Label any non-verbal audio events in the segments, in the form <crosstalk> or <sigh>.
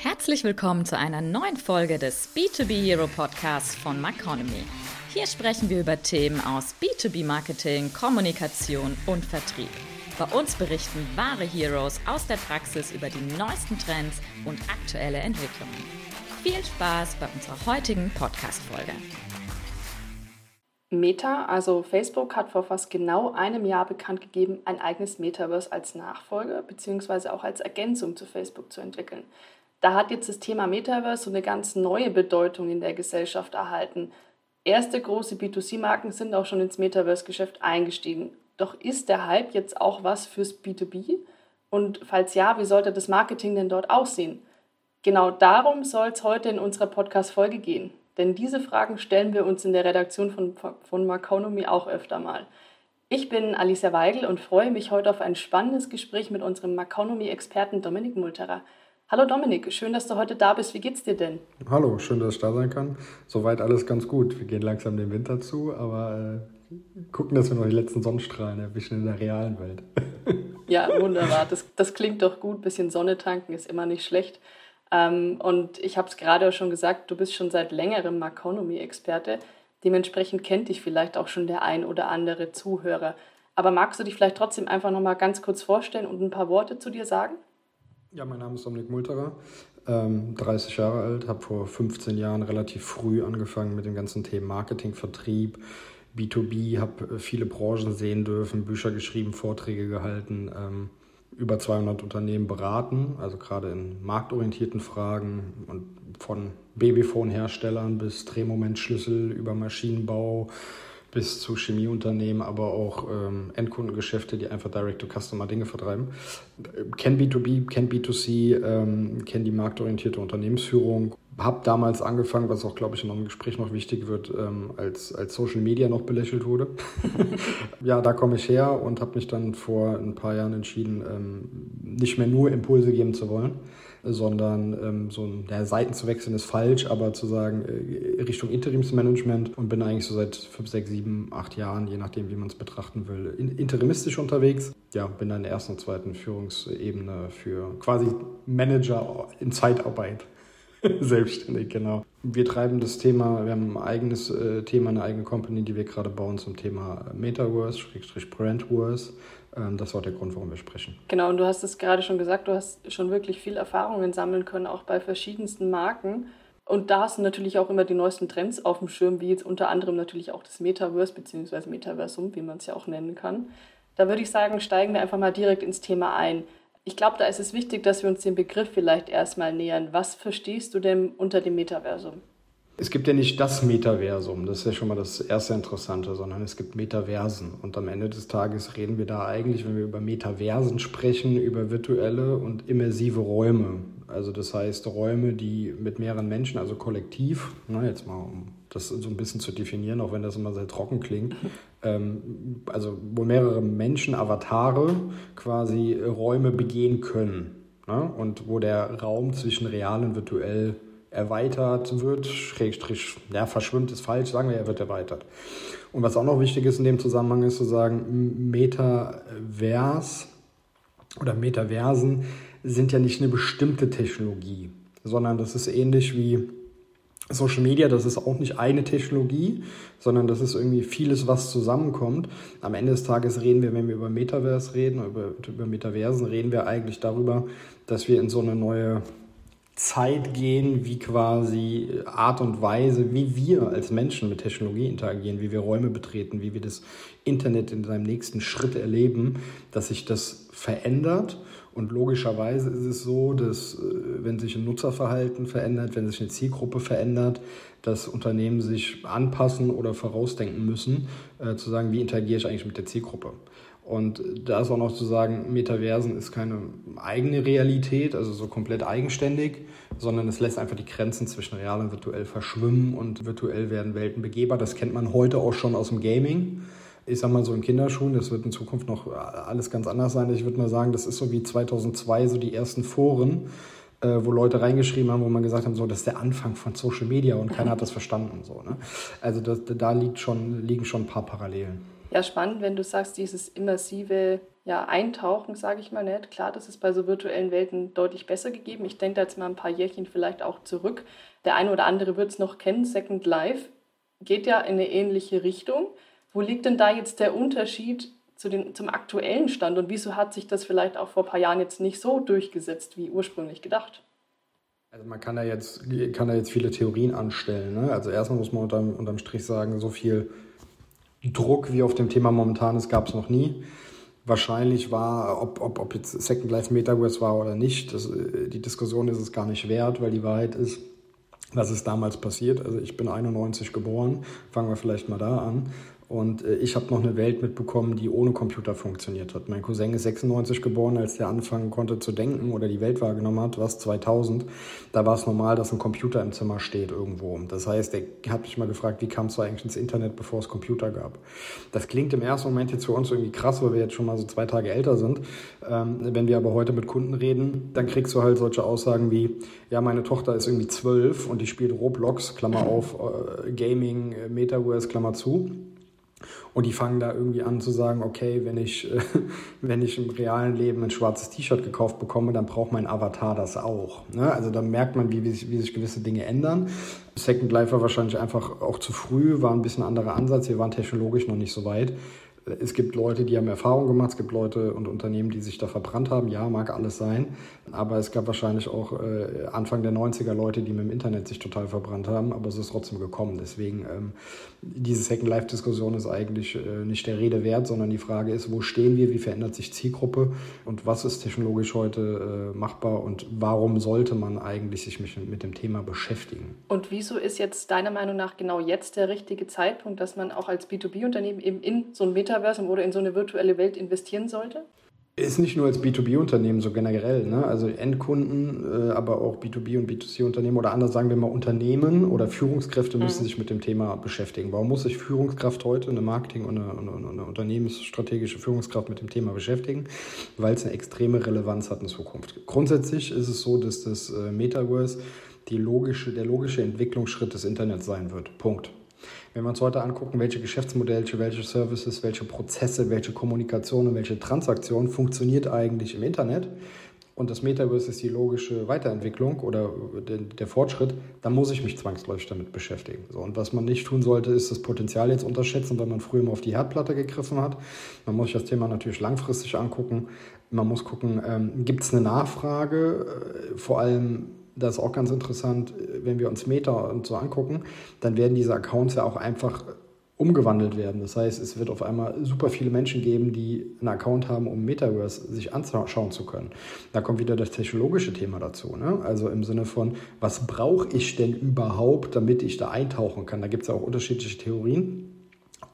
Herzlich willkommen zu einer neuen Folge des B2B Hero Podcasts von Maconomy. Hier sprechen wir über Themen aus B2B Marketing, Kommunikation und Vertrieb. Bei uns berichten wahre Heroes aus der Praxis über die neuesten Trends und aktuelle Entwicklungen. Viel Spaß bei unserer heutigen Podcast-Folge. Meta, also Facebook, hat vor fast genau einem Jahr bekannt gegeben, ein eigenes Metaverse als Nachfolger bzw. auch als Ergänzung zu Facebook zu entwickeln. Da hat jetzt das Thema Metaverse so eine ganz neue Bedeutung in der Gesellschaft erhalten. Erste große B2C-Marken sind auch schon ins Metaverse-Geschäft eingestiegen. Doch ist der Hype jetzt auch was fürs B2B? Und falls ja, wie sollte das Marketing denn dort aussehen? Genau darum soll es heute in unserer Podcast-Folge gehen. Denn diese Fragen stellen wir uns in der Redaktion von, von Marconomy auch öfter mal. Ich bin Alicia Weigel und freue mich heute auf ein spannendes Gespräch mit unserem Marconomy-Experten Dominik Multerer. Hallo Dominik, schön, dass du heute da bist. Wie geht's dir denn? Hallo, schön, dass ich da sein kann. Soweit alles ganz gut. Wir gehen langsam dem Winter zu, aber äh, gucken, dass wir noch die letzten Sonnenstrahlen erwischen in der realen Welt. <laughs> ja, wunderbar. Das, das klingt doch gut. Bisschen Sonne tanken ist immer nicht schlecht. Ähm, und ich habe es gerade schon gesagt, du bist schon seit längerem Maconomy-Experte. Dementsprechend kennt dich vielleicht auch schon der ein oder andere Zuhörer. Aber magst du dich vielleicht trotzdem einfach noch mal ganz kurz vorstellen und ein paar Worte zu dir sagen? Ja, mein Name ist Dominik Multerer, ähm, 30 Jahre alt, habe vor 15 Jahren relativ früh angefangen mit dem ganzen Thema Marketing, Vertrieb, B2B, habe viele Branchen sehen dürfen, Bücher geschrieben, Vorträge gehalten, ähm, über 200 Unternehmen beraten, also gerade in marktorientierten Fragen und von Babyphone-Herstellern bis Drehmomentschlüssel über Maschinenbau, bis zu Chemieunternehmen, aber auch ähm, Endkundengeschäfte, die einfach Direct-to-Customer Dinge vertreiben. Kenn B2B, kenn B2C, ähm, kenn die marktorientierte Unternehmensführung. Hab damals angefangen, was auch, glaube ich, in einem Gespräch noch wichtig wird, ähm, als, als Social Media noch belächelt wurde. <laughs> ja, da komme ich her und habe mich dann vor ein paar Jahren entschieden, ähm, nicht mehr nur Impulse geben zu wollen, sondern ähm, so ja, Seiten zu wechseln ist falsch, aber zu sagen äh, Richtung Interimsmanagement und bin eigentlich so seit fünf, sechs, sieben, acht Jahren, je nachdem, wie man es betrachten will, in, interimistisch unterwegs. Ja, bin dann in der ersten und zweiten Führungsebene für quasi Manager in Zeitarbeit. <laughs> Selbstständig, genau. Wir treiben das Thema, wir haben ein eigenes äh, Thema, eine eigene Company, die wir gerade bauen zum Thema Metaverse, Brandverse. Ähm, das war der Grund, warum wir sprechen. Genau, und du hast es gerade schon gesagt, du hast schon wirklich viel Erfahrungen sammeln können, auch bei verschiedensten Marken. Und da hast du natürlich auch immer die neuesten Trends auf dem Schirm, wie jetzt unter anderem natürlich auch das Metaverse bzw. Metaversum, wie man es ja auch nennen kann. Da würde ich sagen, steigen wir einfach mal direkt ins Thema ein. Ich glaube, da ist es wichtig, dass wir uns den Begriff vielleicht erstmal nähern. Was verstehst du denn unter dem Metaversum? Es gibt ja nicht das Metaversum, das ist ja schon mal das erste Interessante, sondern es gibt Metaversen. Und am Ende des Tages reden wir da eigentlich, wenn wir über Metaversen sprechen, über virtuelle und immersive Räume. Also das heißt Räume, die mit mehreren Menschen, also kollektiv, na jetzt mal um das so ein bisschen zu definieren, auch wenn das immer sehr trocken klingt, <laughs> ähm, also wo mehrere Menschen, Avatare quasi Räume begehen können. Ne? Und wo der Raum zwischen real und virtuell erweitert wird, Schrägstrich, ja, verschwimmt ist falsch, sagen wir, er wird erweitert. Und was auch noch wichtig ist in dem Zusammenhang, ist zu sagen, Metavers oder Metaversen sind ja nicht eine bestimmte Technologie, sondern das ist ähnlich wie Social Media, das ist auch nicht eine Technologie, sondern das ist irgendwie vieles, was zusammenkommt. Am Ende des Tages reden wir, wenn wir über Metaverse reden, über, über Metaversen, reden wir eigentlich darüber, dass wir in so eine neue Zeit gehen, wie quasi Art und Weise, wie wir als Menschen mit Technologie interagieren, wie wir Räume betreten, wie wir das Internet in seinem nächsten Schritt erleben, dass sich das verändert. Und logischerweise ist es so, dass äh, wenn sich ein Nutzerverhalten verändert, wenn sich eine Zielgruppe verändert, dass Unternehmen sich anpassen oder vorausdenken müssen, äh, zu sagen, wie interagiere ich eigentlich mit der Zielgruppe. Und da ist auch noch zu sagen, Metaversen ist keine eigene Realität, also so komplett eigenständig, sondern es lässt einfach die Grenzen zwischen real und virtuell verschwimmen und virtuell werden Welten begehbar. Das kennt man heute auch schon aus dem Gaming. Ich sag mal so in Kinderschuhen, das wird in Zukunft noch alles ganz anders sein. Ich würde mal sagen, das ist so wie 2002 so die ersten Foren, äh, wo Leute reingeschrieben haben, wo man gesagt hat, so, das ist der Anfang von Social Media und keiner hat das verstanden. So, ne? Also das, da liegt schon, liegen schon ein paar Parallelen. Ja, spannend, wenn du sagst, dieses immersive ja, eintauchen, sage ich mal nicht. Klar, das ist bei so virtuellen Welten deutlich besser gegeben. Ich denke da jetzt mal ein paar Jährchen vielleicht auch zurück. Der eine oder andere wird es noch kennen. Second Life geht ja in eine ähnliche Richtung. Wo liegt denn da jetzt der Unterschied zu den, zum aktuellen Stand und wieso hat sich das vielleicht auch vor ein paar Jahren jetzt nicht so durchgesetzt wie ursprünglich gedacht? Also man kann da jetzt, kann da jetzt viele Theorien anstellen. Ne? Also erstmal muss man unterm, unterm Strich sagen, so viel Druck wie auf dem Thema momentan ist, gab es noch nie. Wahrscheinlich war, ob, ob, ob jetzt Second Life Metaverse war oder nicht, das, äh, die Diskussion ist es gar nicht wert, weil die Wahrheit ist, was ist damals passiert. Also ich bin 91 geboren, fangen wir vielleicht mal da an. Und äh, ich habe noch eine Welt mitbekommen, die ohne Computer funktioniert hat. Mein Cousin ist 96 geboren, als der anfangen konnte zu denken oder die Welt wahrgenommen hat, was 2000. Da war es normal, dass ein Computer im Zimmer steht irgendwo. Das heißt, er hat mich mal gefragt, wie kamst du eigentlich ins Internet, bevor es Computer gab? Das klingt im ersten Moment jetzt für uns irgendwie krass, weil wir jetzt schon mal so zwei Tage älter sind. Ähm, wenn wir aber heute mit Kunden reden, dann kriegst du halt solche Aussagen wie, ja, meine Tochter ist irgendwie zwölf und die spielt Roblox, Klammer auf, äh, Gaming, äh, Metaverse, Klammer zu. Und die fangen da irgendwie an zu sagen, okay, wenn ich, äh, <laughs> wenn ich im realen Leben ein schwarzes T-Shirt gekauft bekomme, dann braucht mein Avatar das auch. Ne? Also da merkt man, wie, wie, sich, wie sich gewisse Dinge ändern. Second Life war wahrscheinlich einfach auch zu früh, war ein bisschen anderer Ansatz. Wir waren technologisch noch nicht so weit. Es gibt Leute, die haben Erfahrung gemacht, es gibt Leute und Unternehmen, die sich da verbrannt haben. Ja, mag alles sein. Aber es gab wahrscheinlich auch äh, Anfang der 90er Leute, die mit dem Internet sich total verbrannt haben, aber es ist trotzdem gekommen. Deswegen, ähm, diese Second-Life-Diskussion ist eigentlich äh, nicht der Rede wert, sondern die Frage ist, wo stehen wir, wie verändert sich Zielgruppe und was ist technologisch heute äh, machbar und warum sollte man eigentlich sich mit, mit dem Thema beschäftigen? Und wieso ist jetzt deiner Meinung nach genau jetzt der richtige Zeitpunkt, dass man auch als B2B-Unternehmen eben in so ein Metaversum oder in so eine virtuelle Welt investieren sollte? Ist nicht nur als B2B-Unternehmen so generell, ne? also Endkunden, äh, aber auch B2B- und B2C-Unternehmen oder anders sagen wir mal Unternehmen oder Führungskräfte müssen mhm. sich mit dem Thema beschäftigen. Warum muss sich Führungskraft heute, eine Marketing- und eine, eine, eine unternehmensstrategische Führungskraft mit dem Thema beschäftigen? Weil es eine extreme Relevanz hat in Zukunft. Grundsätzlich ist es so, dass das äh, Metaverse die logische, der logische Entwicklungsschritt des Internets sein wird. Punkt. Wenn wir uns heute angucken, welche Geschäftsmodelle, welche Services, welche Prozesse, welche Kommunikation und welche Transaktion funktioniert eigentlich im Internet und das Metaverse ist die logische Weiterentwicklung oder der, der Fortschritt, dann muss ich mich zwangsläufig damit beschäftigen. So, und was man nicht tun sollte, ist das Potenzial jetzt unterschätzen, weil man früher immer auf die Herdplatte gegriffen hat. Man muss sich das Thema natürlich langfristig angucken. Man muss gucken, ähm, gibt es eine Nachfrage, äh, vor allem das ist auch ganz interessant, wenn wir uns Meta und so angucken, dann werden diese Accounts ja auch einfach umgewandelt werden. Das heißt, es wird auf einmal super viele Menschen geben, die einen Account haben, um Metaverse sich anschauen zu können. Da kommt wieder das technologische Thema dazu. Ne? Also im Sinne von, was brauche ich denn überhaupt, damit ich da eintauchen kann? Da gibt es ja auch unterschiedliche Theorien.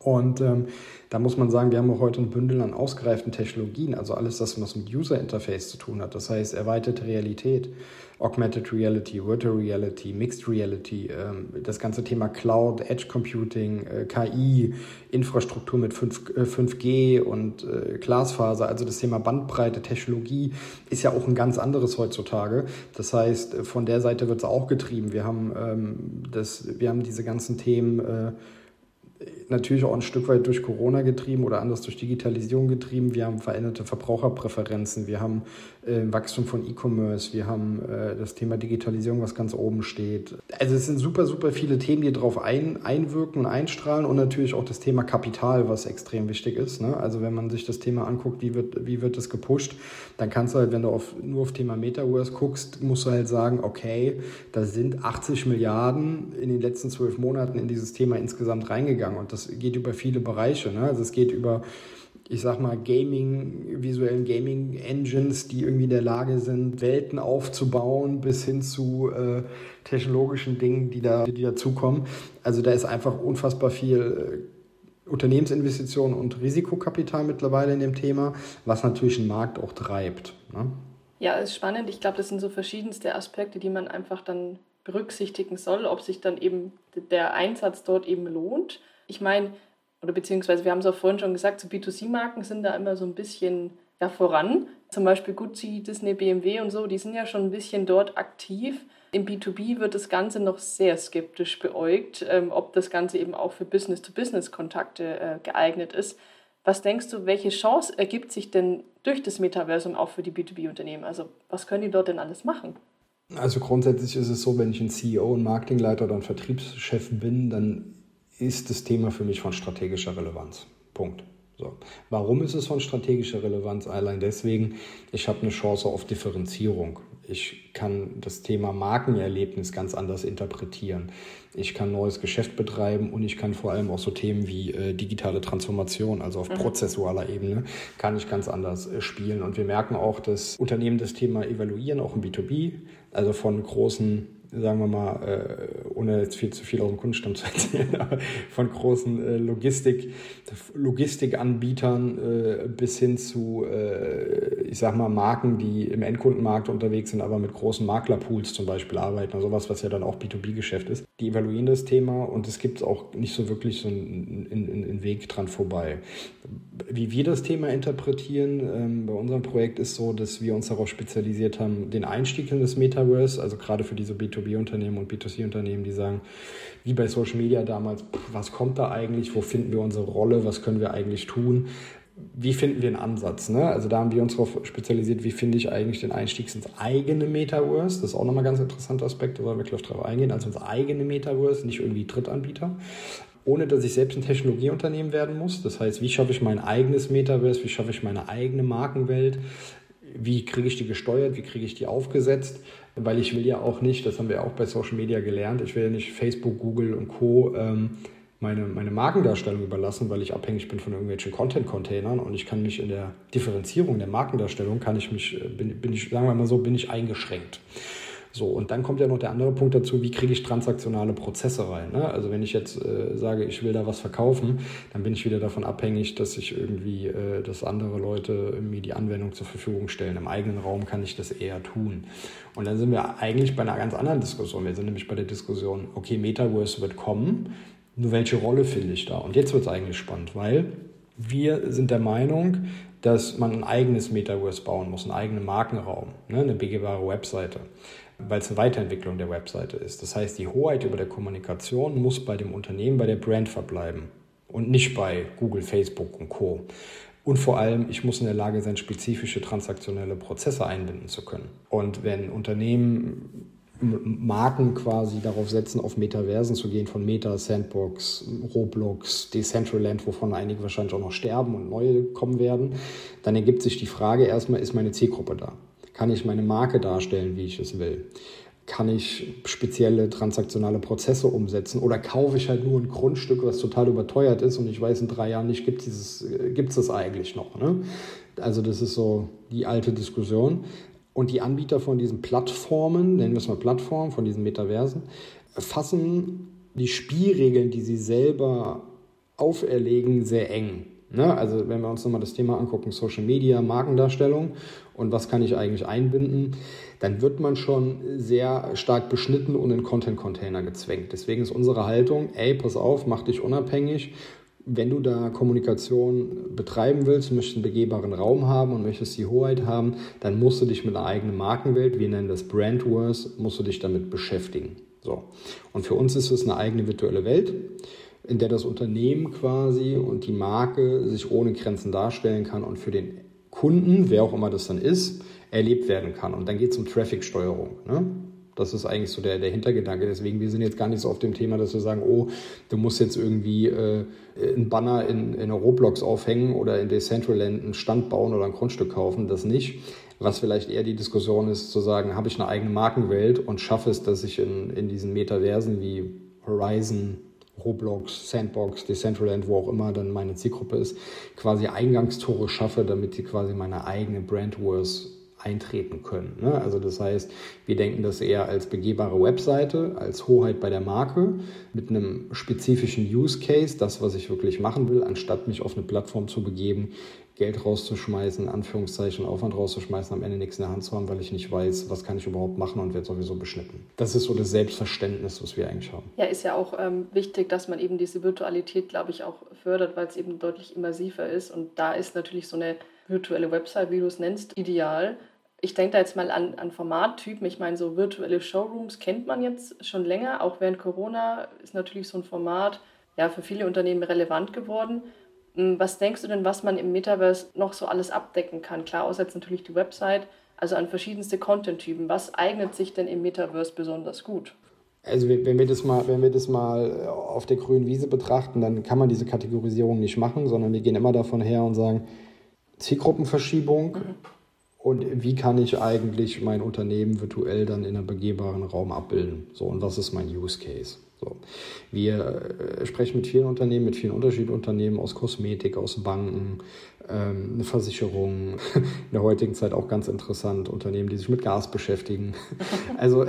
Und ähm, da muss man sagen, wir haben auch heute ein Bündel an ausgereiften Technologien, also alles das, was mit User Interface zu tun hat. Das heißt, erweiterte Realität, Augmented Reality, Virtual Reality, Mixed Reality, ähm, das ganze Thema Cloud, Edge Computing, äh, KI, Infrastruktur mit 5, äh, 5G und äh, Glasfaser, also das Thema Bandbreite, Technologie ist ja auch ein ganz anderes heutzutage. Das heißt, von der Seite wird es auch getrieben. Wir haben, ähm, das, wir haben diese ganzen Themen, äh, natürlich auch ein Stück weit durch Corona getrieben oder anders durch Digitalisierung getrieben. Wir haben veränderte Verbraucherpräferenzen, wir haben äh, Wachstum von E-Commerce, wir haben äh, das Thema Digitalisierung, was ganz oben steht. Also es sind super, super viele Themen, die darauf ein, einwirken und einstrahlen und natürlich auch das Thema Kapital, was extrem wichtig ist. Ne? Also wenn man sich das Thema anguckt, wie wird, wie wird das gepusht, dann kannst du halt, wenn du auf, nur auf Thema Metaverse guckst, musst du halt sagen, okay, da sind 80 Milliarden in den letzten zwölf Monaten in dieses Thema insgesamt reingegangen und das geht über viele Bereiche. Ne? Also es geht über ich sag mal, Gaming, visuellen Gaming-Engines, die irgendwie in der Lage sind, Welten aufzubauen, bis hin zu äh, technologischen Dingen, die da die dazukommen. Also da ist einfach unfassbar viel äh, Unternehmensinvestitionen und Risikokapital mittlerweile in dem Thema, was natürlich den Markt auch treibt. Ne? Ja, ist spannend. Ich glaube, das sind so verschiedenste Aspekte, die man einfach dann berücksichtigen soll, ob sich dann eben der Einsatz dort eben lohnt. Ich meine, oder beziehungsweise wir haben es auch vorhin schon gesagt, so B2C-Marken sind da immer so ein bisschen ja, voran. Zum Beispiel Gucci, Disney, BMW und so, die sind ja schon ein bisschen dort aktiv. Im B2B wird das Ganze noch sehr skeptisch beäugt, ähm, ob das Ganze eben auch für Business-to-Business-Kontakte äh, geeignet ist. Was denkst du, welche Chance ergibt sich denn durch das Metaversum auch für die B2B-Unternehmen? Also was können die dort denn alles machen? Also grundsätzlich ist es so, wenn ich ein CEO, ein Marketingleiter oder ein Vertriebschef bin, dann ist das Thema für mich von strategischer Relevanz. Punkt. So. Warum ist es von strategischer Relevanz? Allein deswegen, ich habe eine Chance auf Differenzierung. Ich kann das Thema Markenerlebnis ganz anders interpretieren. Ich kann neues Geschäft betreiben und ich kann vor allem auch so Themen wie äh, digitale Transformation, also auf mhm. prozessualer Ebene, kann ich ganz anders äh, spielen. Und wir merken auch, dass Unternehmen das Thema evaluieren, auch im B2B, also von großen sagen wir mal, äh, ohne jetzt viel zu viel aus dem Kundenstamm zu erzählen, <laughs> von großen äh, Logistik, Logistikanbietern äh, bis hin zu, äh, ich sag mal, Marken, die im Endkundenmarkt unterwegs sind, aber mit großen Maklerpools zum Beispiel arbeiten, also sowas, was ja dann auch B2B-Geschäft ist. Die evaluieren das Thema und es gibt auch nicht so wirklich so einen, einen, einen Weg dran vorbei. Wie wir das Thema interpretieren ähm, bei unserem Projekt ist so, dass wir uns darauf spezialisiert haben, den Einstieg in das Metaverse, also gerade für diese B2B B2B-Unternehmen und B2C-Unternehmen, die sagen, wie bei Social Media damals, was kommt da eigentlich, wo finden wir unsere Rolle, was können wir eigentlich tun, wie finden wir einen Ansatz? Ne? Also da haben wir uns darauf spezialisiert, wie finde ich eigentlich den Einstieg ins eigene Metaverse. Das ist auch nochmal ein ganz interessanter Aspekt, da sollen wir gleich drauf eingehen. Also ins eigene Metaverse, nicht irgendwie Drittanbieter. Ohne dass ich selbst ein Technologieunternehmen werden muss. Das heißt, wie schaffe ich mein eigenes Metaverse, wie schaffe ich meine eigene Markenwelt, wie kriege ich die gesteuert, wie kriege ich die aufgesetzt weil ich will ja auch nicht, das haben wir auch bei Social Media gelernt, ich will ja nicht Facebook, Google und Co. Ähm, meine, meine Markendarstellung überlassen, weil ich abhängig bin von irgendwelchen Content-Containern und ich kann mich in der Differenzierung der Markendarstellung, kann ich mich, äh, bin, bin ich, sagen wir mal so, bin ich eingeschränkt. So, und dann kommt ja noch der andere Punkt dazu, wie kriege ich transaktionale Prozesse rein. Ne? Also wenn ich jetzt äh, sage, ich will da was verkaufen, dann bin ich wieder davon abhängig, dass ich irgendwie, äh, dass andere Leute mir die Anwendung zur Verfügung stellen. Im eigenen Raum kann ich das eher tun. Und dann sind wir eigentlich bei einer ganz anderen Diskussion. Wir sind nämlich bei der Diskussion, okay, Metaverse wird kommen, nur welche Rolle finde ich da? Und jetzt wird es eigentlich spannend, weil wir sind der Meinung, dass man ein eigenes Metaverse bauen muss, einen eigenen Markenraum, ne, eine begehbare Webseite weil es eine Weiterentwicklung der Webseite ist. Das heißt, die Hoheit über der Kommunikation muss bei dem Unternehmen, bei der Brand verbleiben und nicht bei Google, Facebook und Co. Und vor allem, ich muss in der Lage sein, spezifische transaktionelle Prozesse einbinden zu können. Und wenn Unternehmen Marken quasi darauf setzen, auf Metaversen zu gehen, von Meta, Sandbox, Roblox, Decentraland, wovon einige wahrscheinlich auch noch sterben und neue kommen werden, dann ergibt sich die Frage erstmal, ist meine Zielgruppe da? Kann ich meine Marke darstellen, wie ich es will? Kann ich spezielle transaktionale Prozesse umsetzen oder kaufe ich halt nur ein Grundstück, was total überteuert ist und ich weiß in drei Jahren nicht, gibt es das eigentlich noch? Ne? Also das ist so die alte Diskussion. Und die Anbieter von diesen Plattformen, nennen wir es mal Plattformen, von diesen Metaversen, fassen die Spielregeln, die sie selber auferlegen, sehr eng. Ne? Also wenn wir uns nochmal das Thema angucken, Social Media, Markendarstellung und was kann ich eigentlich einbinden, dann wird man schon sehr stark beschnitten und in Content-Container gezwängt. Deswegen ist unsere Haltung, ey, pass auf, mach dich unabhängig. Wenn du da Kommunikation betreiben willst, möchtest einen begehbaren Raum haben und möchtest die Hoheit haben, dann musst du dich mit einer eigenen Markenwelt, wir nennen das Brand Wars, musst du dich damit beschäftigen. So. Und für uns ist es eine eigene virtuelle Welt in der das Unternehmen quasi und die Marke sich ohne Grenzen darstellen kann und für den Kunden, wer auch immer das dann ist, erlebt werden kann. Und dann geht es um Traffic-Steuerung. Ne? Das ist eigentlich so der, der Hintergedanke. Deswegen, wir sind jetzt gar nicht so auf dem Thema, dass wir sagen, oh, du musst jetzt irgendwie äh, einen Banner in, in Roblox aufhängen oder in Decentraland einen Stand bauen oder ein Grundstück kaufen. Das nicht. Was vielleicht eher die Diskussion ist, zu sagen, habe ich eine eigene Markenwelt und schaffe es, dass ich in, in diesen Metaversen wie Horizon, Roblox, Sandbox, Decentraland, wo auch immer dann meine Zielgruppe ist, quasi Eingangstore schaffe, damit sie quasi meine eigene Brand Wars eintreten können. Ne? Also das heißt, wir denken das eher als begehbare Webseite, als Hoheit bei der Marke, mit einem spezifischen Use Case, das, was ich wirklich machen will, anstatt mich auf eine Plattform zu begeben, Geld rauszuschmeißen, Anführungszeichen Aufwand rauszuschmeißen, am Ende nichts in der Hand zu haben, weil ich nicht weiß, was kann ich überhaupt machen und werde sowieso beschnitten. Das ist so das Selbstverständnis, was wir eigentlich haben. Ja, ist ja auch ähm, wichtig, dass man eben diese Virtualität, glaube ich, auch fördert, weil es eben deutlich immersiver ist. Und da ist natürlich so eine virtuelle Website, wie du es nennst, ideal. Ich denke da jetzt mal an, an Formattypen. Ich meine, so virtuelle Showrooms kennt man jetzt schon länger. Auch während Corona ist natürlich so ein Format ja für viele Unternehmen relevant geworden. Hm, was denkst du denn, was man im Metaverse noch so alles abdecken kann? Klar, außer jetzt natürlich die Website, also an verschiedenste Content-Typen. Was eignet sich denn im Metaverse besonders gut? Also wenn wir das mal, wenn wir das mal auf der grünen Wiese betrachten, dann kann man diese Kategorisierung nicht machen, sondern wir gehen immer davon her und sagen, Zielgruppenverschiebung mhm. Und wie kann ich eigentlich mein Unternehmen virtuell dann in einem begehbaren Raum abbilden? So, und was ist mein Use Case? So. Wir äh, sprechen mit vielen Unternehmen, mit vielen unterschiedlichen Unternehmen aus Kosmetik, aus Banken, ähm, eine Versicherung, <laughs> in der heutigen Zeit auch ganz interessant, Unternehmen, die sich mit Gas beschäftigen. <laughs> Also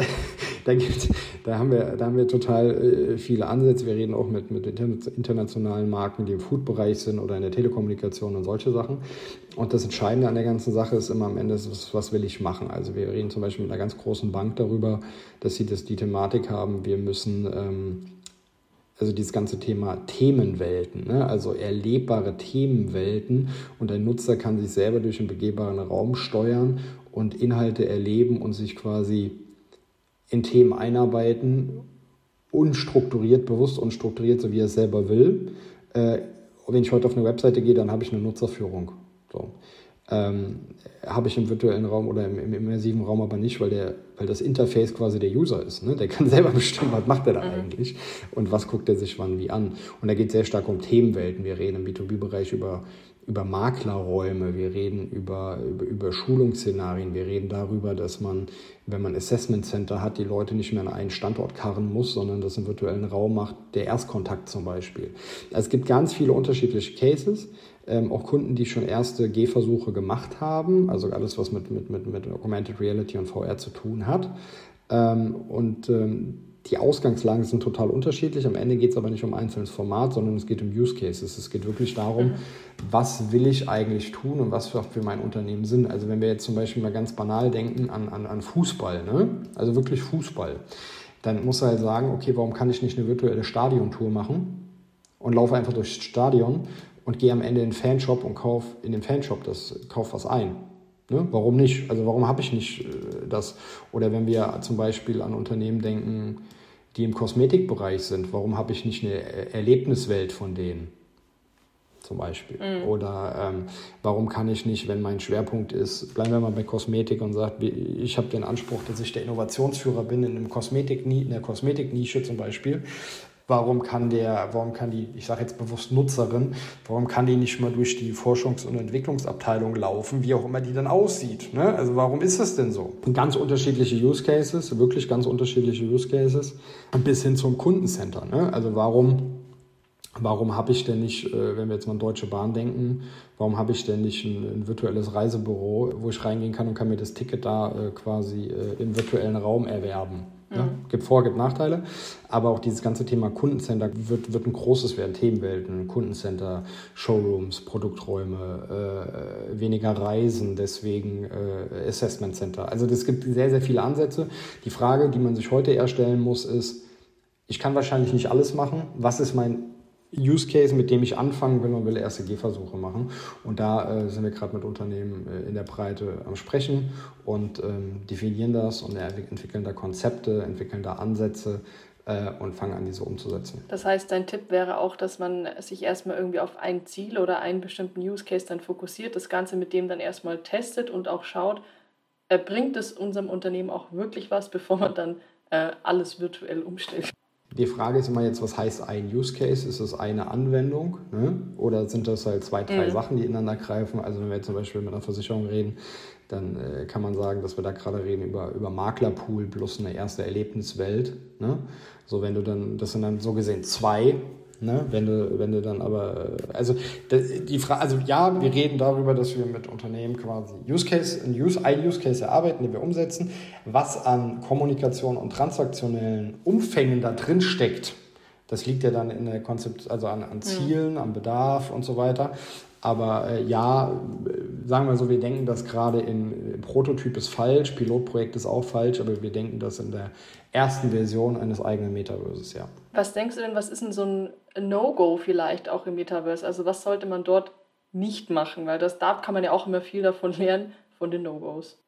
da, gibt, da, haben wir, da haben wir total äh, viele Ansätze. Wir reden auch mit, mit internationalen Marken, die im Food-Bereich sind oder in der Telekommunikation und solche Sachen. Und das Entscheidende an der ganzen Sache ist immer am Ende, was, will ich machen? Also wir reden zum Beispiel mit einer ganz großen Bank darüber, dass sie das, die Thematik haben, wir müssen... Ähm, also dieses ganze Thema Themenwelten, ne? also erlebbare Themenwelten und ein Nutzer kann sich selber durch einen begehbaren Raum steuern und Inhalte erleben und sich quasi in Themen einarbeiten, unstrukturiert, bewusst unstrukturiert, so wie er es selber will. Äh, wenn ich heute auf eine Webseite gehe, dann habe ich eine Nutzerführung. So. Ähm, habe ich im virtuellen Raum oder im, im, immersiven Raum aber nicht, weil, der, weil das Interface quasi der User ist. Ne? Der kann <laughs> selber bestimmen, was macht er da mhm. eigentlich und was guckt er sich wann wie an. Und da geht es sehr stark um Themenwelten. Wir reden im B2B-Bereich über, über Maklerräume, wir reden über, über, über Schulungsszenarien, wir reden darüber, dass man, wenn man Assessment Center hat, die Leute nicht mehr an einen Standort karren muss, sondern das im virtuellen Raum macht, der Erstkontakt zum Beispiel. Also es gibt ganz viele unterschiedliche Cases ähm, auch Kunden, die schon erste Gehversuche gemacht haben, also alles, was mit, mit, mit, mit Augmented Reality und VR zu tun hat. Ähm, und ähm, die Ausgangslagen sind total unterschiedlich. Am Ende geht es aber nicht um einzelnes Format, sondern es geht um Use Cases. Es geht wirklich darum, mhm. was will ich eigentlich tun und was für, für mein Unternehmen Sinn. Also wenn wir jetzt zum Beispiel mal ganz banal denken an, an, an Fußball, ne? also wirklich Fußball, dann muss er halt sagen, okay, warum kann ich nicht eine virtuelle Stadiontour machen und laufe einfach durchs Stadion und gehe am Ende in den Fanshop und kaufe in dem Fanshop das, kauf was ein. Ne? Warum nicht? Also warum habe ich nicht äh, das? Oder wenn wir zum Beispiel an Unternehmen denken, die im Kosmetikbereich sind, warum habe ich nicht eine Erlebniswelt von denen? Zum Beispiel. Mhm. Oder ähm, warum kann ich nicht, wenn mein Schwerpunkt ist, bleiben wir mal bei Kosmetik und sagt, ich habe den Anspruch, dass ich der Innovationsführer bin in, einem Kosmetik, in der Kosmetiknische zum Beispiel, Warum kann der, warum kann die, ich sage jetzt bewusst Nutzerin, warum kann die nicht mal durch die Forschungs- und Entwicklungsabteilung laufen, wie auch immer die dann aussieht? Ne? Also warum ist das denn so? Ganz unterschiedliche Use Cases, wirklich ganz unterschiedliche Use Cases, bis hin zum Kundencenter. Ne? Also warum Warum habe ich denn nicht, äh, wenn wir jetzt mal an Deutsche Bahn denken, warum habe ich denn nicht ein, ein, virtuelles Reisebüro, wo ich reingehen kann und kann mir das Ticket da äh, quasi äh, im virtuellen Raum erwerben? Mhm. gibt Vor-, gibt Nachteile. Aber auch dieses ganze Thema Kundencenter wird, wird ein großes werden. Themenwelten, Kundencenter, Showrooms, Produkträume, äh, weniger Reisen, deswegen äh, Assessment Center. Also es gibt sehr, sehr viele Ansätze. Die Frage, die man sich heute erstellen muss, ist, ich kann wahrscheinlich nicht alles machen. Was ist mein Use Case, mit dem ich anfangen will und will erste Gehversuche machen. Und da äh, sind wir gerade mit Unternehmen äh, in der Breite am Sprechen und ähm, definieren das und entwickeln da Konzepte, entwickeln da Ansätze äh, und fangen an, diese umzusetzen. Das heißt, dein Tipp wäre auch, dass man sich erstmal irgendwie auf ein Ziel oder einen bestimmten Use Case dann fokussiert, das Ganze mit dem dann erstmal testet und auch schaut, äh, bringt es unserem Unternehmen auch wirklich was, bevor man dann äh, alles virtuell umstellt. Die Frage ist immer jetzt, was heißt ein Use Case? Ist es eine Anwendung ne? oder sind das halt zwei, drei mhm. Sachen, die ineinander greifen? Also wenn wir jetzt zum Beispiel mit einer Versicherung reden, dann äh, kann man sagen, dass wir da gerade reden über, über Maklerpool plus eine erste Erlebniswelt. Ne? So wenn du dann, das sind dann so gesehen zwei Ne? Wenn, du, wenn du dann aber, also die Frage, also ja, wir reden darüber, dass wir mit Unternehmen quasi Use Case, ein Use, ein Use Case erarbeiten, den wir umsetzen, was an Kommunikation und transaktionellen Umfängen da drin steckt. Das liegt ja dann in der Konzept, also an, an Zielen, mhm. am Bedarf und so weiter. Aber äh, ja, sagen wir so, wir denken das gerade im Prototyp ist falsch, Pilotprojekt ist auch falsch, aber wir denken das in der ersten Version eines eigenen Metaverses, ja. Was denkst du denn, was ist denn so ein No-Go vielleicht auch im Metaverse? Also was sollte man dort nicht machen? Weil das, da kann man ja auch immer viel davon lernen, von den No-Gos.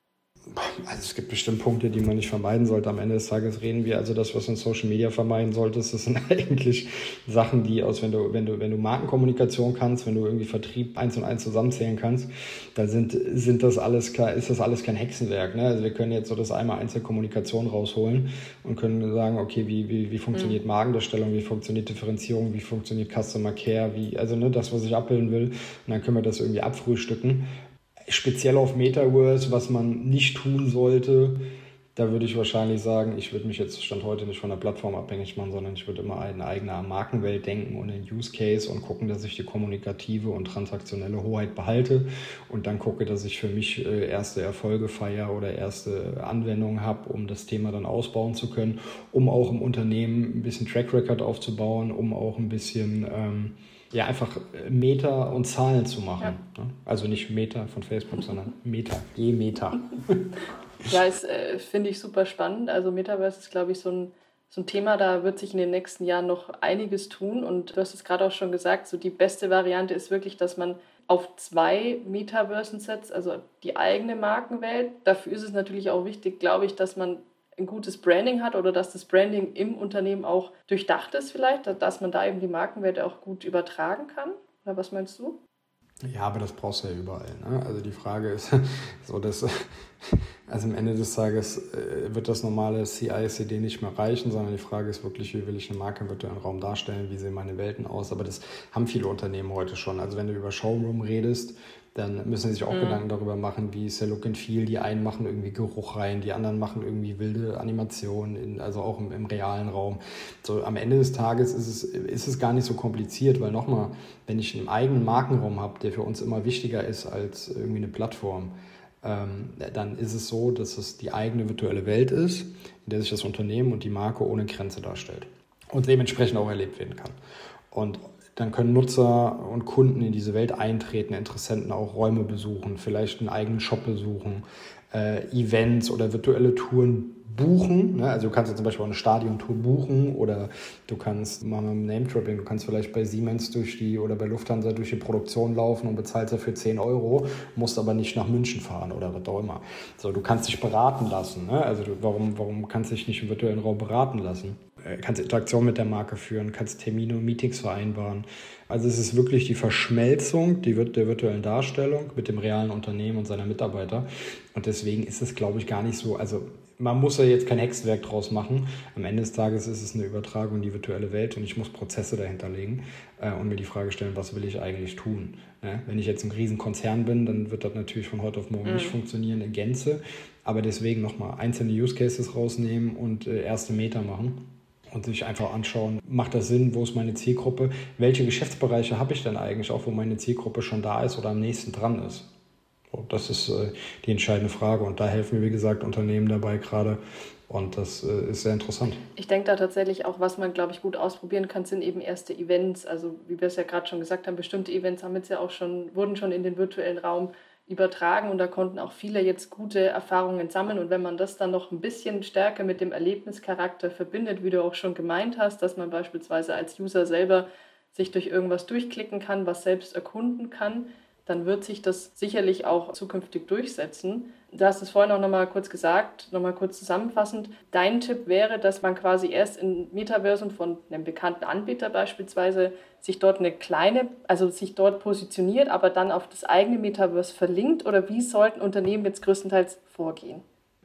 Also es gibt bestimmt Punkte, die man nicht vermeiden sollte. Am Ende des Tages reden wir also das, was in Social Media vermeiden solltest, das sind <laughs> eigentlich Sachen, die aus, wenn du, wenn du, wenn du Markenkommunikation kannst, wenn du irgendwie Vertrieb eins und eins zusammenzählen kannst, dann sind, sind das alles, ist das alles kein Hexenwerk. Ne? Also wir können jetzt so das einmal einzelne Kommunikation rausholen und können sagen, okay, wie, wie, wie funktioniert mhm. Markendarstellung, wie funktioniert Differenzierung, wie funktioniert Customer Care, wie, also ne, das, was ich abbilden will. Und dann können wir das irgendwie abfrühstücken speziell auf Metaverse, was man nicht tun sollte, da würde ich wahrscheinlich sagen, ich würde mich jetzt Stand heute nicht von der Plattform abhängig machen, sondern ich würde immer eine eigene Markenwelt denken und einen Use Case und gucken, dass ich die kommunikative und transaktionelle Hoheit behalte und dann gucke, dass ich für mich äh, erste Erfolge feiere oder erste Anwendungen habe, um das Thema dann ausbauen zu können, um auch im Unternehmen ein bisschen Track Record aufzubauen, um auch ein bisschen ähm, ja, einfach äh, Meter und Zahlen zu machen. Ja. Ne? Also nicht Meter von Facebook, sondern Meter, je Meter. <laughs> ja, das äh, finde ich super spannend. Also Metaverse ist, glaube ich, so ein, so ein Thema, da wird sich in den nächsten Jahren noch einiges tun. Und du hast es gerade auch schon gesagt, so die beste Variante ist wirklich, dass man auf zwei Metaversen setzt, also die eigene Markenwelt. Dafür ist es natürlich auch wichtig, glaube ich, dass man ein gutes Branding hat oder dass das Branding im Unternehmen auch durchdacht ist vielleicht, dass man da eben die Markenwerte auch gut übertragen kann? Oder was meinst du? Ja, aber das brauchst du ja überall. Ne? Also die Frage ist <laughs> so, dass <laughs> also am Ende des Tages äh, wird das normale CI-CD nicht mehr reichen, sondern die Frage ist wirklich, wie will ich eine Marke im virtuellen Raum darstellen, wie sehen meine Welten aus. Aber das haben viele Unternehmen heute schon. Also wenn du über Showroom redest, dann müssen sie sich auch mhm. Gedanken darüber machen, wie ist der Look and Feel. Die einen machen irgendwie Geruch rein, die anderen machen irgendwie wilde Animationen, in, also auch im, im, realen Raum. So am Ende des Tages ist es, ist es gar nicht so kompliziert, weil nochmal, wenn ich einen eigenen Markenraum habe, der für uns immer wichtiger ist als irgendwie eine Plattform, ähm, dann ist es so, dass es die eigene virtuelle Welt ist, in der sich das Unternehmen und die Marke ohne Grenze darstellt und dementsprechend auch erlebt werden kann. Und dann können Nutzer und Kunden in diese Welt eintreten, Interessenten auch Räume besuchen, vielleicht einen eigenen Shop besuchen, äh, Events oder virtuelle Touren buchen. Ne? Also du kannst jetzt zum Beispiel auch eine Stadiontour buchen oder du kannst, machen wir Name-Dropping, du kannst vielleicht bei Siemens durch die oder bei Lufthansa durch die Produktion laufen und bezahlst dafür 10 Euro, musst aber nicht nach München fahren oder was auch immer. So, du kannst dich beraten lassen. Ne? Also du, warum, warum kannst du dich nicht im virtuellen Raum beraten lassen? Äh, kannst Interaktion mit der Marke führen, kannst Termine und Meetings vereinbaren. Also es ist wirklich die Verschmelzung die der virtuellen Darstellung mit dem realen Unternehmen und seiner Mitarbeiter. Und deswegen ist es, glaube ich, gar nicht so, also man muss ja jetzt kein Hexenwerk draus machen. Am Ende des Tages ist es eine Übertragung in die virtuelle Welt und ich muss Prozesse dahinter legen äh, und mir die Frage stellen, was will ich eigentlich tun? Ne? Wenn ich jetzt ein Riesenkonzern bin, dann wird das natürlich von heute auf morgen mhm. nicht funktionieren in Gänze. Aber deswegen nochmal einzelne Use Cases rausnehmen und äh, erste Meter machen und sich einfach anschauen, macht das Sinn, wo ist meine Zielgruppe, welche Geschäftsbereiche habe ich denn eigentlich auch, wo meine Zielgruppe schon da ist oder am nächsten dran ist. So, das ist äh, die entscheidende Frage und da helfen wie gesagt, Unternehmen dabei gerade und das äh, ist sehr interessant. Ich denke da tatsächlich auch, was man, glaube ich, gut ausprobieren kann, sind eben erste Events. Also wie wir es ja gerade schon gesagt haben, bestimmte Events haben jetzt ja auch schon, wurden schon in den virtuellen Raum übertragen und da konnten auch viele jetzt gute Erfahrungen sammeln. Und wenn man das dann noch ein bisschen stärker mit dem Erlebnischarakter verbindet, wie du auch schon gemeint hast, dass man beispielsweise als User selber sich durch irgendwas durchklicken kann, was selbst erkunden kann, dann wird sich das sicherlich auch zukünftig durchsetzen. Du hast es vorhin auch nochmal kurz gesagt, nochmal kurz zusammenfassend. Dein Tipp wäre, dass man quasi erst in Metaversen von einem bekannten Anbieter beispielsweise sich dort eine kleine, also sich dort positioniert, aber dann auf das eigene Metaverse verlinkt oder wie sollten Unternehmen jetzt größtenteils vorgehen?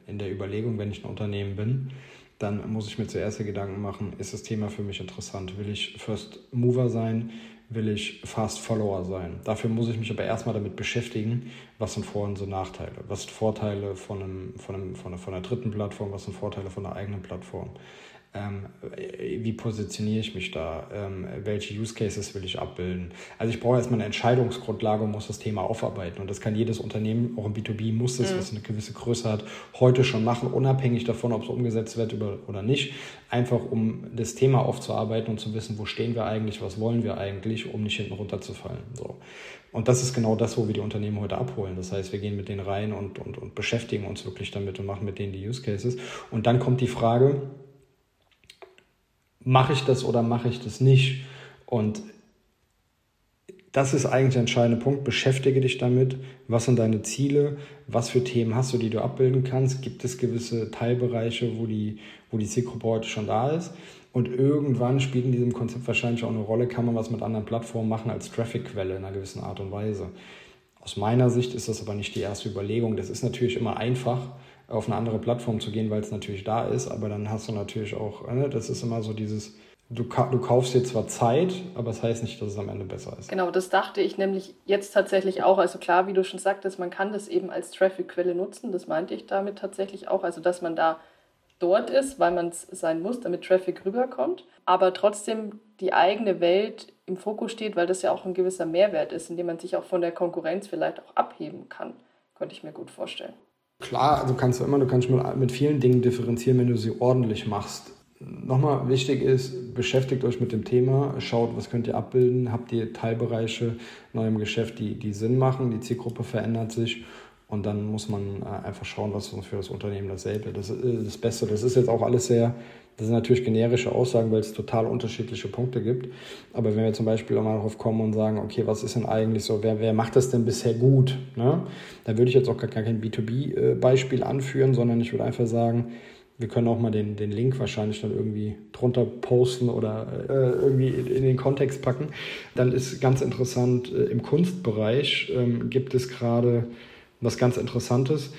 In der Überlegung, wenn ich ein Unternehmen bin, dann muss ich mir zuerst Gedanken machen, ist das Thema für mich interessant? Will ich First Mover sein? Will ich Fast Follower sein. Dafür muss ich mich aber erstmal damit beschäftigen, was sind Vor- und so Nachteile, was sind Vorteile von, einem, von, einem, von, einer, von einer dritten Plattform, was sind Vorteile von einer eigenen Plattform ähm, wie positioniere ich mich da, ähm, welche Use Cases will ich abbilden. Also ich brauche erstmal eine Entscheidungsgrundlage und muss das Thema aufarbeiten. Und das kann jedes Unternehmen, auch im B2B muss es, mhm. was eine gewisse Größe hat, heute schon machen, unabhängig davon, ob es umgesetzt wird oder nicht. Einfach um das Thema aufzuarbeiten und zu wissen, wo stehen wir eigentlich, was wollen wir eigentlich, um nicht hinten runterzufallen. So. Und das ist genau das, wo wir die Unternehmen heute abholen. Das heißt, wir gehen mit denen rein und, und, und beschäftigen uns wirklich damit und machen mit denen die Use Cases. Und dann kommt die Frage, mache ich das oder mache ich das nicht? Und das ist eigentlich der entscheidende Punkt. Beschäftige dich damit. Was sind deine Ziele? Was für Themen hast du, die du abbilden kannst? Gibt es gewisse Teilbereiche, wo die, wo die Zielgruppe heute schon da ist? Und irgendwann spielt in diesem Konzept wahrscheinlich auch eine Rolle, kann man was mit anderen Plattformen machen als Traffic-Quelle in einer gewissen Art und Weise. Aus meiner Sicht ist das aber nicht die erste Überlegung. Das ist natürlich immer einfach, auf eine andere Plattform zu gehen, weil es natürlich da ist, aber dann hast du natürlich auch, ne, das ist immer so dieses, du, du kaufst dir zwar Zeit, aber es das heißt nicht, dass es am Ende besser ist. Genau, das dachte ich nämlich jetzt tatsächlich auch. Also klar, wie du schon sagtest, man kann das eben als Traffic-Quelle nutzen. Das meinte ich damit tatsächlich auch. Also dass man da dort ist, weil man es sein muss, damit Traffic rüberkommt. Aber trotzdem die eigene Welt im Fokus steht, weil das ja auch ein gewisser Mehrwert ist, indem man sich auch von der Konkurrenz vielleicht auch abheben kann. Könnte ich mir gut vorstellen. Klar, also kannst du immer, du kannst mit, mit vielen Dingen differenzieren, wenn du sie ordentlich machst. Nochmal wichtig ist, beschäftigt euch mit dem Thema, schaut, was könnt ihr abbilden, habt ihr Teilbereiche in eurem Geschäft, die, die Sinn machen, die Zielgruppe verändert sich und dann muss man äh, einfach schauen, was für das Unternehmen dasselbe, das ist äh, das Beste. Das ist jetzt auch alles sehr, das sind natürlich generische Aussagen, weil es total unterschiedliche Punkte gibt. Aber wenn wir zum Beispiel auch mal darauf kommen und sagen, okay, was ist denn eigentlich so, wer, wer macht das denn bisher gut? Ne? Da würde ich jetzt auch gar kein B2B-Beispiel äh, anführen, sondern ich würde einfach sagen, wir können auch mal den, den Link wahrscheinlich dann irgendwie drunter posten oder äh, irgendwie in den Kontext packen. Dann ist ganz interessant, äh, im Kunstbereich ähm, gibt es gerade was ganz Interessantes.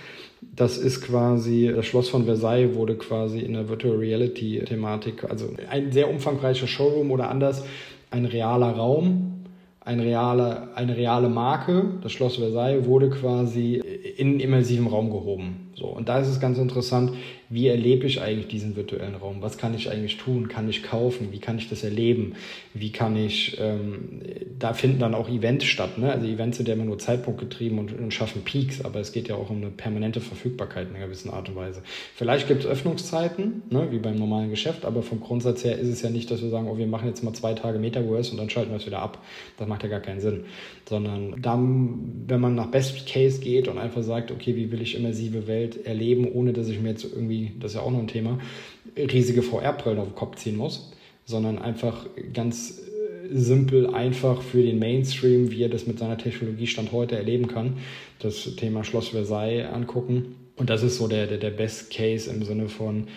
Das ist quasi, das Schloss von Versailles wurde quasi in der Virtual Reality Thematik, also ein sehr umfangreicher Showroom oder anders, ein realer Raum, ein reale, eine reale Marke, das Schloss Versailles, wurde quasi in immersiven Raum gehoben. So, und da ist es ganz interessant, wie erlebe ich eigentlich diesen virtuellen Raum? Was kann ich eigentlich tun? Kann ich kaufen? Wie kann ich das erleben? Wie kann ich, ähm, da finden dann auch Events statt. Ne? Also Events sind ja immer nur zeitpunktgetrieben und, und schaffen Peaks, aber es geht ja auch um eine permanente Verfügbarkeit in einer gewissen Art und Weise. Vielleicht gibt es Öffnungszeiten, ne? wie beim normalen Geschäft, aber vom Grundsatz her ist es ja nicht, dass wir sagen, oh, wir machen jetzt mal zwei Tage Metaverse und dann schalten wir es wieder ab. Das macht ja gar keinen Sinn. Sondern dann, wenn man nach Best Case geht und einfach sagt, okay, wie will ich immersive Welt erleben, ohne dass ich mir jetzt irgendwie das ist ja auch noch ein Thema, riesige VR-Brillen auf den Kopf ziehen muss, sondern einfach ganz äh, simpel, einfach für den Mainstream, wie er das mit seiner Technologie Stand heute erleben kann, das Thema Schloss Versailles angucken. Und das ist so der, der, der Best Case im Sinne von,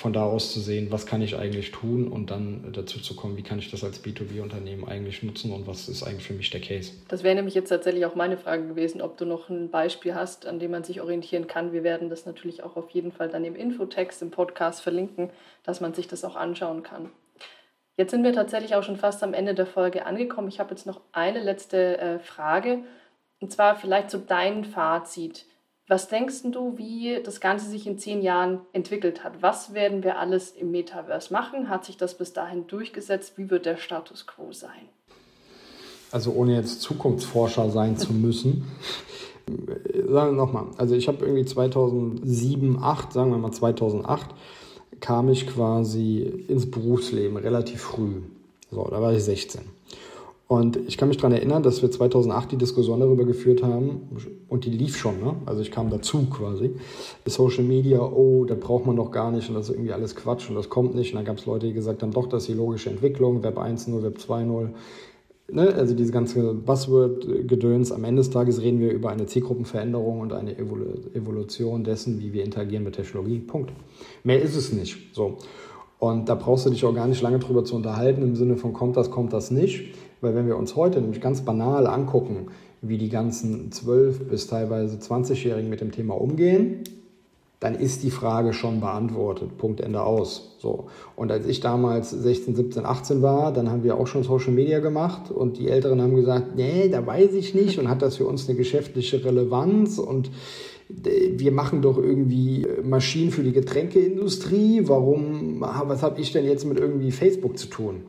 von da aus zu sehen, was kann ich eigentlich tun und dann dazu zu kommen, wie kann ich das als B2B-Unternehmen eigentlich nutzen und was ist eigentlich für mich der Case. Das wäre nämlich jetzt tatsächlich auch meine Frage gewesen, ob du noch ein Beispiel hast, an dem man sich orientieren kann. Wir werden das natürlich auch auf jeden Fall dann im Infotext, im Podcast verlinken, dass man sich das auch anschauen kann. Jetzt sind wir tatsächlich auch schon fast am Ende der Folge angekommen. Ich habe jetzt noch eine letzte äh, Frage und zwar vielleicht so dein Fazit. Was denkst du, wie das Ganze sich in zehn Jahren entwickelt hat? Was werden wir alles im Metaverse machen? Hat sich das bis dahin durchgesetzt? Wie wird der Status quo sein? Also ohne jetzt Zukunftsforscher sein zu müssen, sagen wir nochmal, also ich habe irgendwie 2007, 2008, sagen wir mal 2008, kam ich quasi ins Berufsleben relativ früh. So, da war ich 16. Und ich kann mich daran erinnern, dass wir 2008 die Diskussion darüber geführt haben und die lief schon, ne? also ich kam dazu quasi. Social Media, oh, das braucht man doch gar nicht und das ist irgendwie alles Quatsch und das kommt nicht. Und dann gab es Leute, die gesagt haben, doch, das ist die logische Entwicklung, Web 1.0, Web 2.0. Ne? Also diese ganze Buzzword-Gedöns. Am Ende des Tages reden wir über eine Zielgruppenveränderung und eine Evolution dessen, wie wir interagieren mit Technologie. Punkt. Mehr ist es nicht. So. Und da brauchst du dich auch gar nicht lange drüber zu unterhalten, im Sinne von kommt das, kommt das nicht weil wenn wir uns heute nämlich ganz banal angucken, wie die ganzen 12- bis teilweise 20-Jährigen mit dem Thema umgehen, dann ist die Frage schon beantwortet. Punkt, Ende aus. So. Und als ich damals 16, 17, 18 war, dann haben wir auch schon Social Media gemacht und die Älteren haben gesagt, nee, da weiß ich nicht und hat das für uns eine geschäftliche Relevanz und äh, wir machen doch irgendwie Maschinen für die Getränkeindustrie. Warum, was habe ich denn jetzt mit irgendwie Facebook zu tun?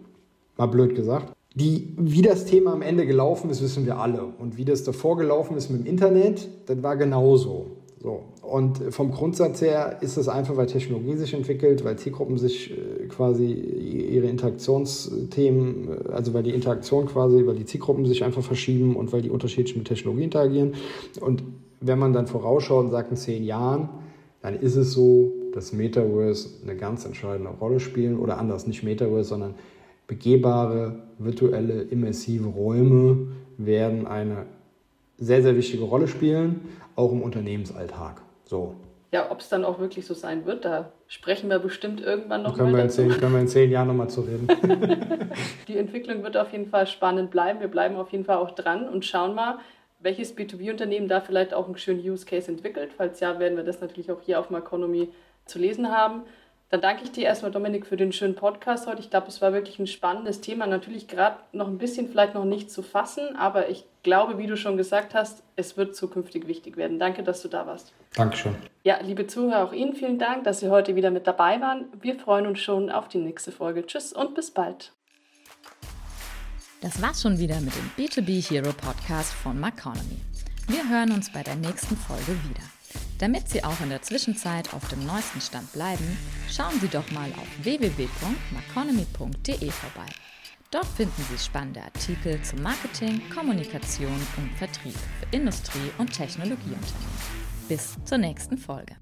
Mal blöd gesagt. Die, wie das Thema am Ende gelaufen ist, wissen wir alle. Und wie das davor gelaufen ist mit dem Internet, das war genauso. So. Und vom Grundsatz her ist es einfach, weil Technologie sich entwickelt, weil Zielgruppen sich äh, quasi ihre Interaktionsthemen, äh, also weil die Interaktion quasi, weil die Zielgruppen sich einfach verschieben und weil die unterschiedlich mit Technologie interagieren. Und wenn man dann vorausschaut und sagt in zehn Jahren, dann ist es so, dass Metaverse eine ganz entscheidende Rolle spielen oder anders, nicht Metaverse, sondern begehbare, virtuelle, immersive Räume werden eine sehr, sehr wichtige Rolle spielen, auch im Unternehmensalltag. So. Ja, ob es dann auch wirklich so sein wird, da sprechen wir bestimmt irgendwann noch können mal wir dazu. Zehn, können wir in zehn Jahren nochmal zu reden. <laughs> Die Entwicklung wird auf jeden Fall spannend bleiben. Wir bleiben auf jeden Fall auch dran und schauen mal, welches B2B-Unternehmen da vielleicht auch einen schönen Use Case entwickelt. Falls ja, werden wir das natürlich auch hier auf Maconomy zu lesen haben. Dann danke ich dir erstmal, Dominik, für den schönen Podcast heute. Ich glaube, es war wirklich ein spannendes Thema. Natürlich gerade noch ein bisschen vielleicht noch nicht zu fassen, aber ich glaube, wie du schon gesagt hast, es wird zukünftig wichtig werden. Danke, dass du da warst. Dankeschön. Ja, liebe Zuhörer, auch Ihnen vielen Dank, dass Sie heute wieder mit dabei waren. Wir freuen uns schon auf die nächste Folge. Tschüss und bis bald. Das war's schon wieder mit dem B2B Hero Podcast von Maconomy. Wir hören uns bei der nächsten Folge wieder. Damit Sie auch in der Zwischenzeit auf dem neuesten Stand bleiben, schauen Sie doch mal auf www.maconomy.de vorbei. Dort finden Sie spannende Artikel zu Marketing, Kommunikation und Vertrieb für Industrie- und Technologieunternehmen. Bis zur nächsten Folge.